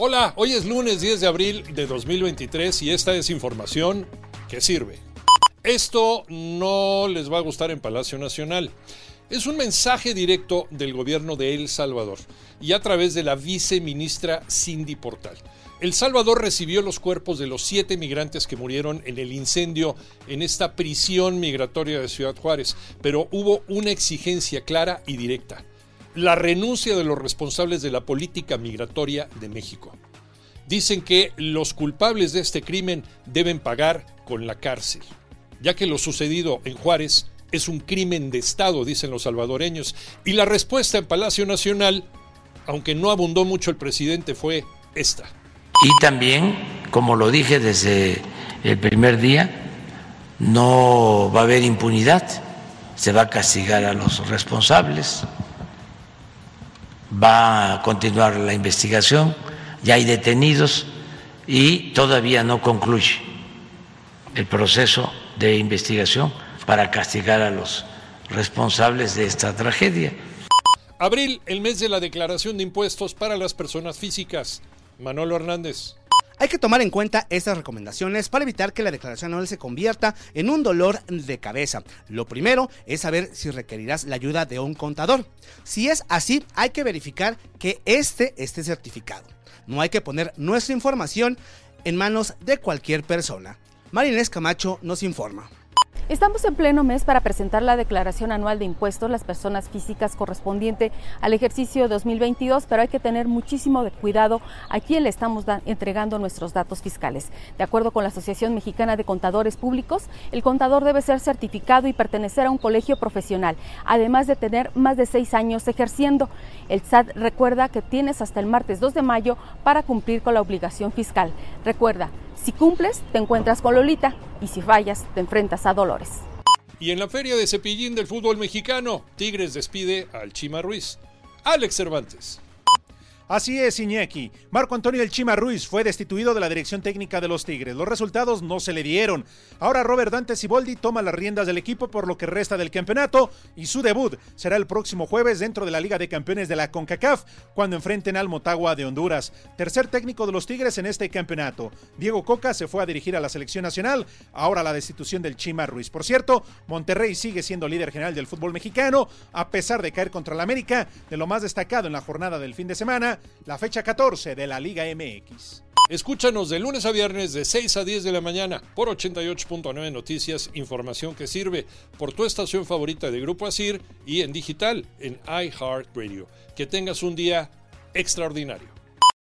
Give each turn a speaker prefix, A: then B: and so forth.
A: Hola, hoy es lunes 10 de abril de 2023 y esta es información que sirve. Esto no les va a gustar en Palacio Nacional. Es un mensaje directo del gobierno de El Salvador y a través de la viceministra Cindy Portal. El Salvador recibió los cuerpos de los siete migrantes que murieron en el incendio en esta prisión migratoria de Ciudad Juárez, pero hubo una exigencia clara y directa la renuncia de los responsables de la política migratoria de México. Dicen que los culpables de este crimen deben pagar con la cárcel, ya que lo sucedido en Juárez es un crimen de Estado, dicen los salvadoreños, y la respuesta en Palacio Nacional, aunque no abundó mucho el presidente, fue esta.
B: Y también, como lo dije desde el primer día, no va a haber impunidad, se va a castigar a los responsables va a continuar la investigación, ya hay detenidos y todavía no concluye el proceso de investigación para castigar a los responsables de esta tragedia.
A: Abril, el mes de la declaración de impuestos para las personas físicas. Manolo Hernández.
C: Hay que tomar en cuenta estas recomendaciones para evitar que la declaración anual se convierta en un dolor de cabeza. Lo primero es saber si requerirás la ayuda de un contador. Si es así, hay que verificar que este esté certificado. No hay que poner nuestra información en manos de cualquier persona. Marinés Camacho nos informa.
D: Estamos en pleno mes para presentar la declaración anual de impuestos las personas físicas correspondiente al ejercicio 2022, pero hay que tener muchísimo cuidado a quién le estamos entregando nuestros datos fiscales. De acuerdo con la Asociación Mexicana de Contadores Públicos, el contador debe ser certificado y pertenecer a un colegio profesional, además de tener más de seis años ejerciendo. El SAT recuerda que tienes hasta el martes 2 de mayo para cumplir con la obligación fiscal. Recuerda, si cumples, te encuentras con Lolita y si fallas, te enfrentas a Dolores.
A: Y en la feria de cepillín del fútbol mexicano, Tigres despide al Chima Ruiz. Alex Cervantes.
E: Así es, Iñaki. Marco Antonio El Chima Ruiz fue destituido de la dirección técnica de los Tigres. Los resultados no se le dieron. Ahora Robert Dante Siboldi toma las riendas del equipo por lo que resta del campeonato y su debut será el próximo jueves dentro de la Liga de Campeones de la CONCACAF cuando enfrenten al Motagua de Honduras. Tercer técnico de los Tigres en este campeonato. Diego Coca se fue a dirigir a la selección nacional. Ahora la destitución del Chima Ruiz. Por cierto, Monterrey sigue siendo líder general del fútbol mexicano a pesar de caer contra la América de lo más destacado en la jornada del fin de semana la fecha 14 de la Liga MX.
A: Escúchanos de lunes a viernes de 6 a 10 de la mañana por 88.9 Noticias, información que sirve por tu estación favorita de Grupo Asir y en digital en iHeartRadio. Que tengas un día extraordinario.